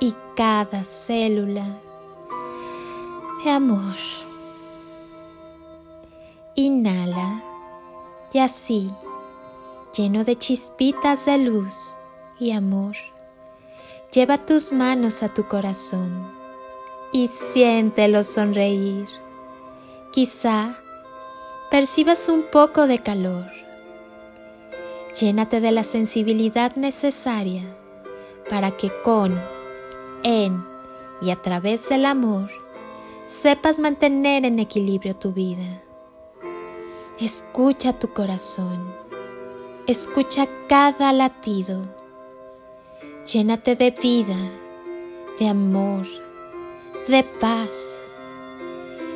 y cada célula de amor. Inhala y así, lleno de chispitas de luz y amor, lleva tus manos a tu corazón y siéntelo sonreír. Quizá percibas un poco de calor. Llénate de la sensibilidad necesaria para que con, en y a través del amor sepas mantener en equilibrio tu vida. Escucha tu corazón, escucha cada latido, llénate de vida, de amor, de paz.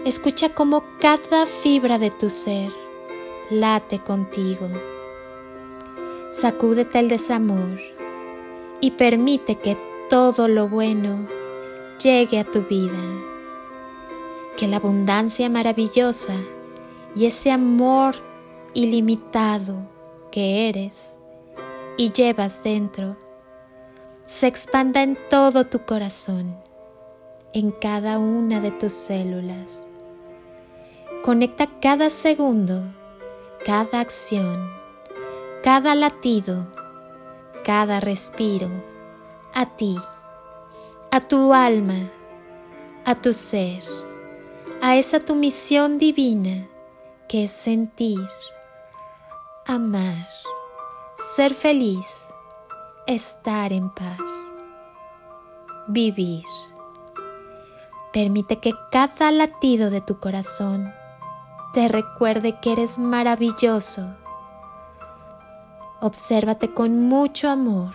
Escucha cómo cada fibra de tu ser late contigo. Sacúdete el desamor y permite que todo lo bueno llegue a tu vida. Que la abundancia maravillosa y ese amor ilimitado que eres y llevas dentro se expanda en todo tu corazón en cada una de tus células. Conecta cada segundo, cada acción, cada latido, cada respiro a ti, a tu alma, a tu ser, a esa tu misión divina que es sentir, amar, ser feliz, estar en paz, vivir. Permite que cada latido de tu corazón te recuerde que eres maravilloso. Obsérvate con mucho amor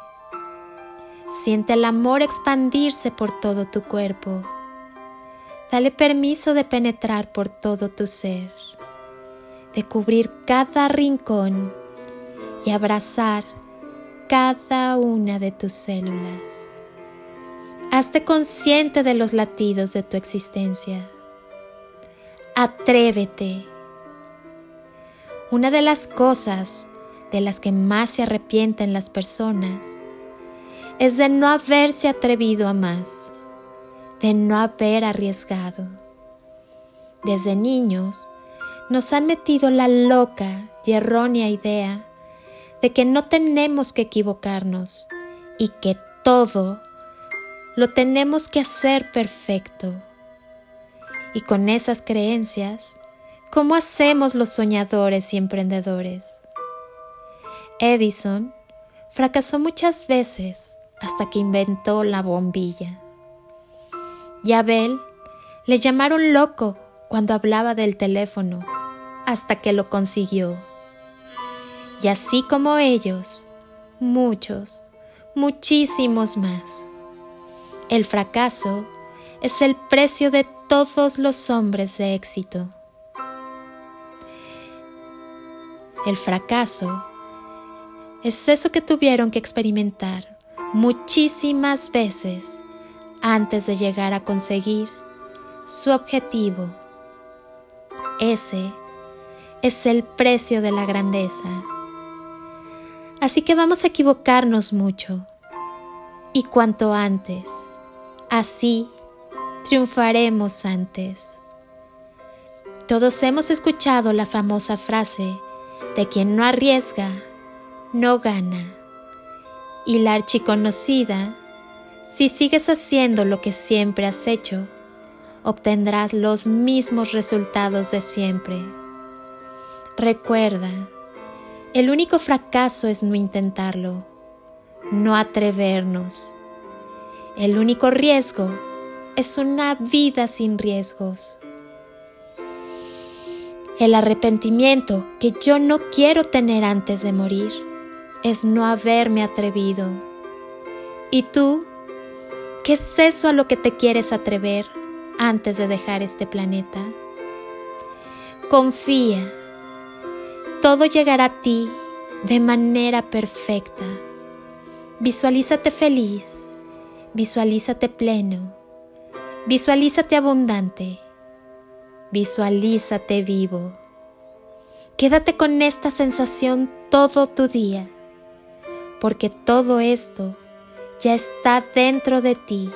Siente el amor expandirse por todo tu cuerpo. Dale permiso de penetrar por todo tu ser, de cubrir cada rincón y abrazar cada una de tus células. Hazte consciente de los latidos de tu existencia Atrévete. Una de las cosas de las que más se arrepienten las personas es de no haberse atrevido a más, de no haber arriesgado. Desde niños nos han metido la loca y errónea idea de que no tenemos que equivocarnos y que todo lo tenemos que hacer perfecto. Y con esas creencias, ¿cómo hacemos los soñadores y emprendedores? Edison fracasó muchas veces hasta que inventó la bombilla. Y a Abel le llamaron loco cuando hablaba del teléfono hasta que lo consiguió. Y así como ellos, muchos, muchísimos más. El fracaso es el precio de todos los hombres de éxito. El fracaso es eso que tuvieron que experimentar muchísimas veces antes de llegar a conseguir su objetivo. Ese es el precio de la grandeza. Así que vamos a equivocarnos mucho y cuanto antes. Así triunfaremos antes. Todos hemos escuchado la famosa frase de quien no arriesga, no gana. Y la archiconocida, si sigues haciendo lo que siempre has hecho, obtendrás los mismos resultados de siempre. Recuerda, el único fracaso es no intentarlo, no atrevernos. El único riesgo es una vida sin riesgos. El arrepentimiento que yo no quiero tener antes de morir es no haberme atrevido. ¿Y tú? ¿Qué es eso a lo que te quieres atrever antes de dejar este planeta? Confía. Todo llegará a ti de manera perfecta. Visualízate feliz, visualízate pleno, visualízate abundante, visualízate vivo. Quédate con esta sensación todo tu día, porque todo esto ya está dentro de ti,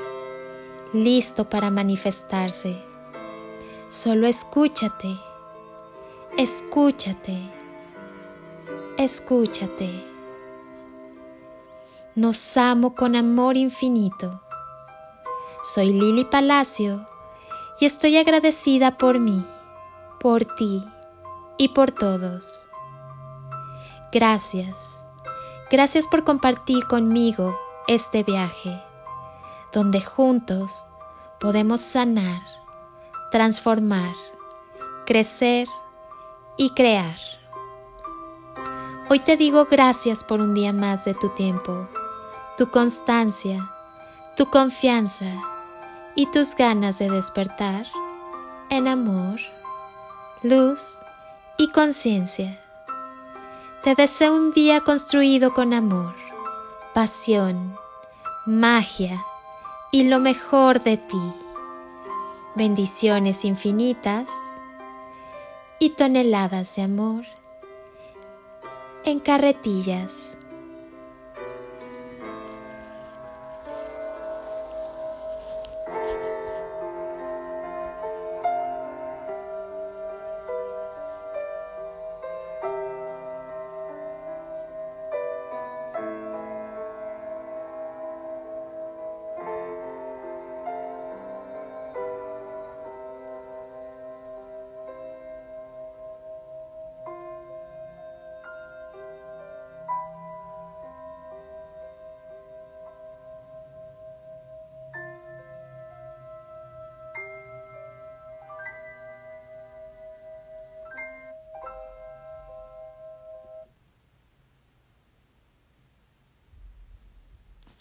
listo para manifestarse. Solo escúchate, escúchate, escúchate. Nos amo con amor infinito. Soy Lili Palacio y estoy agradecida por mí, por ti y por todos. Gracias, gracias por compartir conmigo este viaje, donde juntos podemos sanar, transformar, crecer y crear. Hoy te digo gracias por un día más de tu tiempo, tu constancia, tu confianza y tus ganas de despertar en amor, luz y conciencia. Te deseo un día construido con amor pasión, magia y lo mejor de ti. Bendiciones infinitas y toneladas de amor en carretillas.